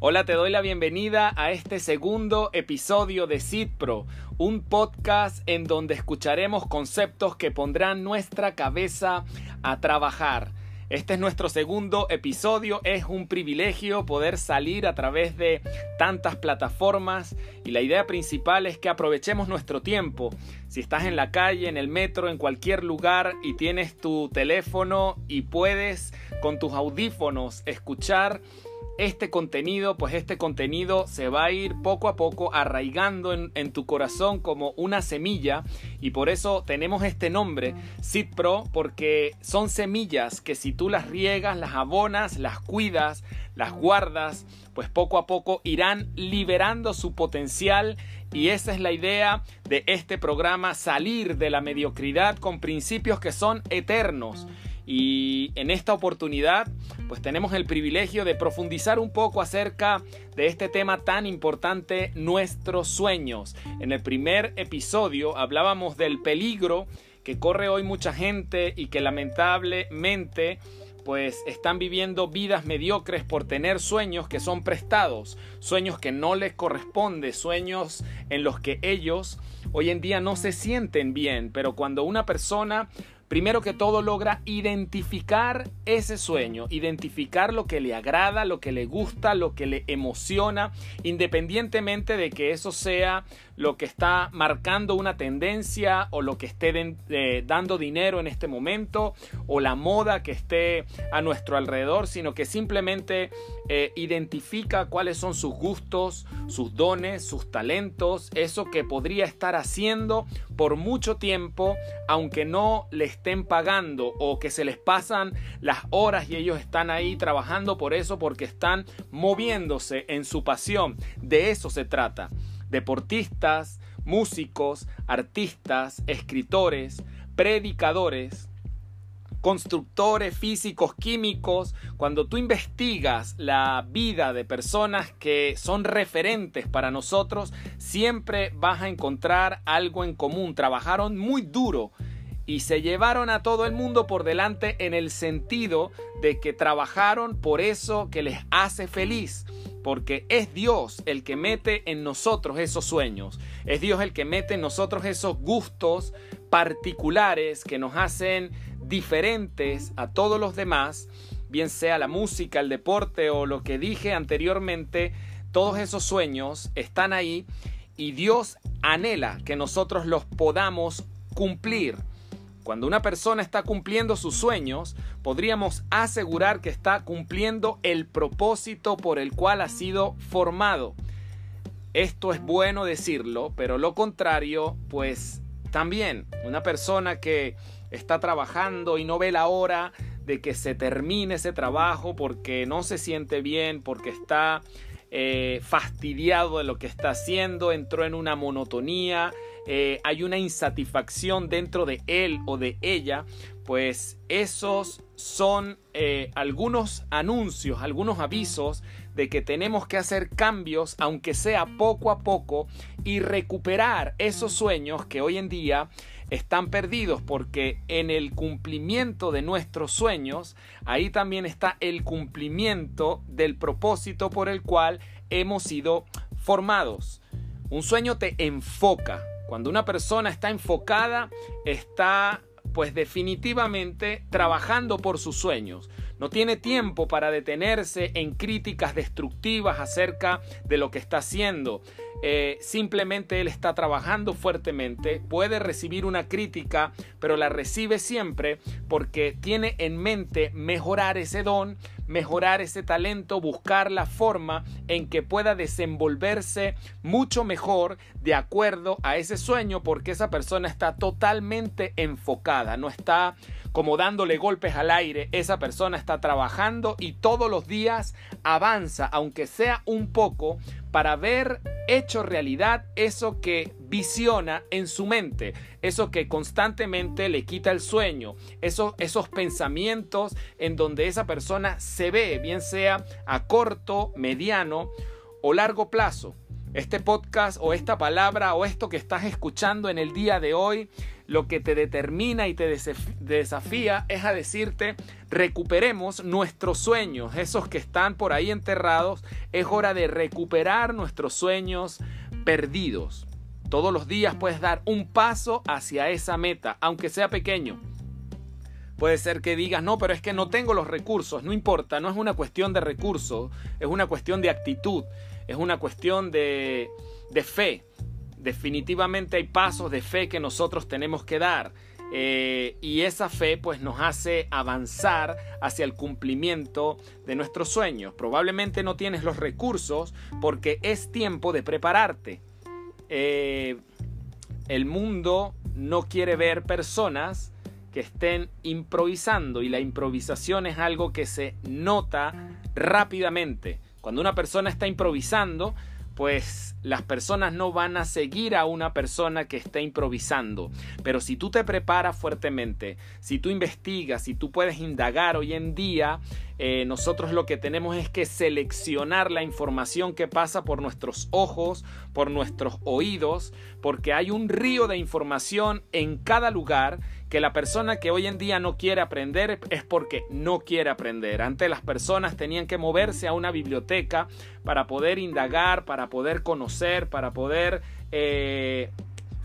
Hola, te doy la bienvenida a este segundo episodio de CITPRO, un podcast en donde escucharemos conceptos que pondrán nuestra cabeza a trabajar. Este es nuestro segundo episodio, es un privilegio poder salir a través de tantas plataformas y la idea principal es que aprovechemos nuestro tiempo. Si estás en la calle, en el metro, en cualquier lugar y tienes tu teléfono y puedes con tus audífonos escuchar este contenido, pues este contenido se va a ir poco a poco arraigando en, tu corazón como una semilla y por eso tenemos este nombre, Seed porque son semillas que si tú las riegas, las abonas, las cuidas, las guardas, pues poco a poco irán liberando su potencial y esa es la idea de este programa, salir de la mediocridad con principios que son eternos. Y en esta oportunidad, pues tenemos el privilegio de profundizar un poco acerca de este tema tan importante, nuestros sueños. En el primer episodio hablábamos del peligro que corre hoy mucha gente y que lamentablemente pues están viviendo vidas mediocres por tener sueños que son prestados, sueños que no les corresponde, sueños en los que ellos hoy en día no se sienten bien, pero cuando una persona primero que todo logra identificar ese sueño, identificar lo que le agrada, lo que le gusta, lo que le emociona, independientemente de que eso sea lo que está marcando una tendencia o lo que esté eh, dando dinero en este momento o la moda que esté a nuestro alrededor, sino que simplemente eh, identifica cuáles son sus gustos, sus dones, sus talentos, eso que podría estar haciendo por mucho tiempo, aunque no le estén pagando o que se les pasan las horas y ellos están ahí trabajando por eso porque están moviéndose en su pasión. De eso se trata deportistas, músicos, artistas, escritores, predicadores, constructores físicos, químicos, cuando tú investigas la vida de personas que son referentes para nosotros, siempre vas a encontrar algo en común. Trabajaron muy duro y se llevaron a todo el mundo por delante en el sentido de que trabajaron por eso que les hace feliz porque es Dios el que mete en nosotros esos sueños, es Dios el que mete en nosotros esos gustos particulares que nos hacen diferentes a todos los demás, bien sea la música, el deporte o lo que dije anteriormente, todos esos sueños están ahí y Dios anhela que nosotros los podamos cumplir. Cuando una persona está cumpliendo sus sueños, podríamos asegurar que está cumpliendo el propósito por el cual ha sido formado. Esto es bueno decirlo, pero lo contrario, pues también una persona que está trabajando y no ve la hora de que se termine ese trabajo porque no se siente bien, porque está eh, fastidiado de lo que está haciendo, entró en una monotonía, eh, hay una insatisfacción dentro de él o de ella, pues esos son eh, algunos anuncios, algunos avisos de que tenemos que hacer cambios, aunque sea poco a poco, y recuperar esos sueños que hoy en día están perdidos porque en el cumplimiento de nuestros sueños, ahí también está el cumplimiento del propósito por el cual hemos sido formados. Un sueño te enfoca, cuando una persona está enfocada, está pues definitivamente trabajando por sus sueños. No tiene tiempo para detenerse en críticas destructivas acerca de lo que está haciendo. Eh, simplemente él está trabajando fuertemente, puede recibir una crítica, pero la recibe siempre porque tiene en mente mejorar ese don, mejorar ese talento, buscar la forma en que pueda desenvolverse mucho mejor de acuerdo a ese sueño porque esa persona está totalmente enfocada, no está como dándole golpes al aire, esa persona está trabajando y todos los días avanza, aunque sea un poco, para ver hecho realidad eso que visiona en su mente, eso que constantemente le quita el sueño, esos, esos pensamientos en donde esa persona se ve, bien sea a corto, mediano o largo plazo. Este podcast o esta palabra o esto que estás escuchando en el día de hoy lo que te determina y te desafía es a decirte, recuperemos nuestros sueños, esos que están por ahí enterrados, es hora de recuperar nuestros sueños perdidos. Todos los días puedes dar un paso hacia esa meta, aunque sea pequeño. Puede ser que digas, no, pero es que no tengo los recursos, no importa, no es una cuestión de recursos, es una cuestión de actitud, es una cuestión de, de fe. Definitivamente hay pasos de fe que nosotros tenemos que dar. Eh, y esa fe pues nos hace avanzar hacia el cumplimiento de nuestros sueños. Probablemente no tienes los recursos porque es tiempo de prepararte. Eh, el mundo no quiere ver personas que estén improvisando y la improvisación es algo que se nota rápidamente. Cuando una persona está improvisando, pues las personas no van a seguir a una persona que está improvisando. Pero si tú te preparas fuertemente, si tú investigas, si tú puedes indagar hoy en día, eh, nosotros lo que tenemos es que seleccionar la información que pasa por nuestros ojos, por nuestros oídos, porque hay un río de información en cada lugar que la persona que hoy en día no quiere aprender es porque no quiere aprender. Antes las personas tenían que moverse a una biblioteca para poder indagar, para poder conocer, para poder eh,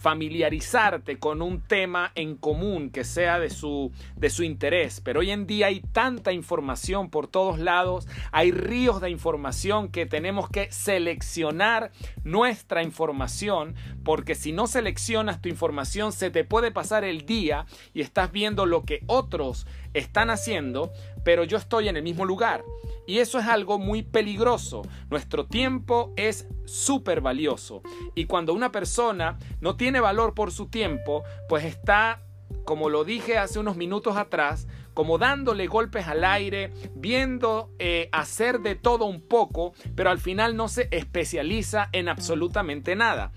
familiarizarte con un tema en común que sea de su, de su interés. Pero hoy en día hay tanta información por todos lados, hay ríos de información que tenemos que seleccionar nuestra información, porque si no seleccionas tu información se te puede pasar el día y estás viendo lo que otros están haciendo, pero yo estoy en el mismo lugar. Y eso es algo muy peligroso. Nuestro tiempo es súper valioso. Y cuando una persona no tiene valor por su tiempo, pues está, como lo dije hace unos minutos atrás, como dándole golpes al aire, viendo eh, hacer de todo un poco, pero al final no se especializa en absolutamente nada.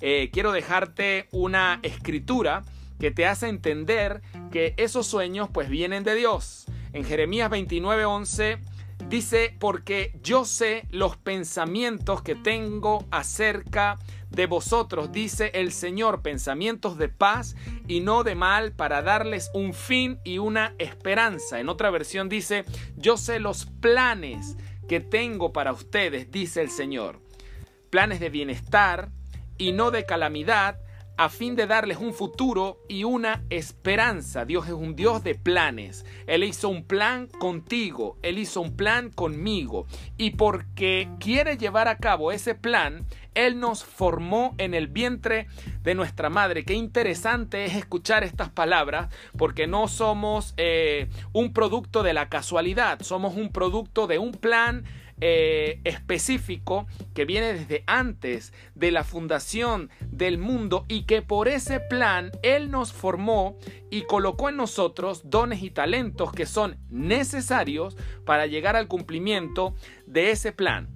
Eh, quiero dejarte una escritura que te hace entender que esos sueños pues vienen de Dios. En Jeremías 29:11 dice, porque yo sé los pensamientos que tengo acerca de vosotros, dice el Señor, pensamientos de paz y no de mal para darles un fin y una esperanza. En otra versión dice, yo sé los planes que tengo para ustedes, dice el Señor. Planes de bienestar y no de calamidad a fin de darles un futuro y una esperanza. Dios es un Dios de planes. Él hizo un plan contigo, Él hizo un plan conmigo. Y porque quiere llevar a cabo ese plan, Él nos formó en el vientre de nuestra madre. Qué interesante es escuchar estas palabras porque no somos eh, un producto de la casualidad, somos un producto de un plan eh, específico que viene desde antes de la fundación del mundo y que por ese plan Él nos formó y colocó en nosotros dones y talentos que son necesarios para llegar al cumplimiento de ese plan.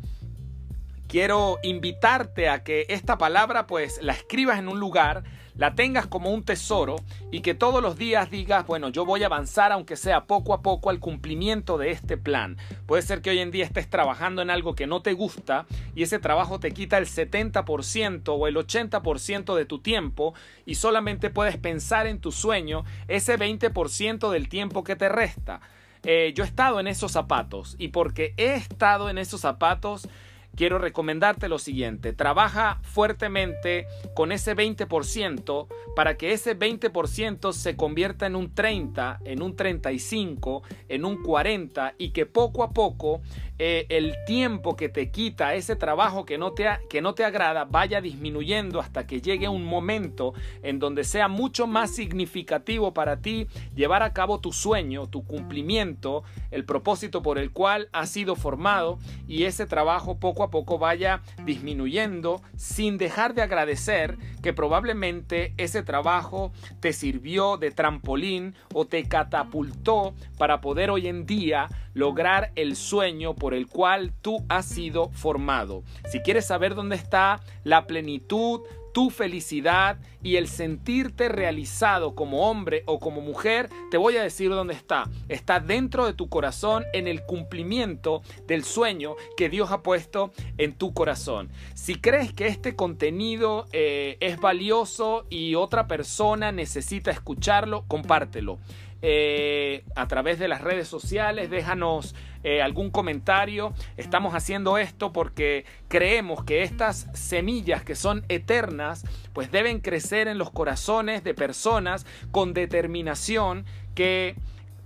Quiero invitarte a que esta palabra pues la escribas en un lugar la tengas como un tesoro y que todos los días digas, bueno, yo voy a avanzar aunque sea poco a poco al cumplimiento de este plan. Puede ser que hoy en día estés trabajando en algo que no te gusta y ese trabajo te quita el 70% o el 80% de tu tiempo y solamente puedes pensar en tu sueño ese 20% del tiempo que te resta. Eh, yo he estado en esos zapatos y porque he estado en esos zapatos, quiero recomendarte lo siguiente, trabaja fuertemente con ese 20% para que ese 20% se convierta en un 30, en un 35, en un 40 y que poco a poco eh, el tiempo que te quita ese trabajo que no, te, que no te agrada vaya disminuyendo hasta que llegue un momento en donde sea mucho más significativo para ti llevar a cabo tu sueño, tu cumplimiento, el propósito por el cual has sido formado y ese trabajo poco a poco vaya disminuyendo sin dejar de agradecer que probablemente ese trabajo te sirvió de trampolín o te catapultó para poder hoy en día lograr el sueño por el cual tú has sido formado. Si quieres saber dónde está la plenitud tu felicidad y el sentirte realizado como hombre o como mujer, te voy a decir dónde está. Está dentro de tu corazón en el cumplimiento del sueño que Dios ha puesto en tu corazón. Si crees que este contenido eh, es valioso y otra persona necesita escucharlo, compártelo. Eh, a través de las redes sociales, déjanos eh, algún comentario. Estamos haciendo esto porque creemos que estas semillas que son eternas, pues deben crecer en los corazones de personas con determinación que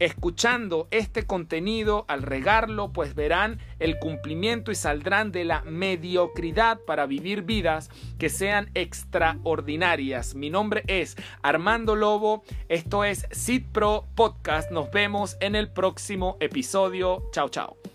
escuchando este contenido, al regarlo, pues verán el cumplimiento y saldrán de la mediocridad para vivir vidas que sean extraordinarias. Mi nombre es Armando Lobo, esto es Sid Pro Podcast, nos vemos en el próximo episodio, chao chao.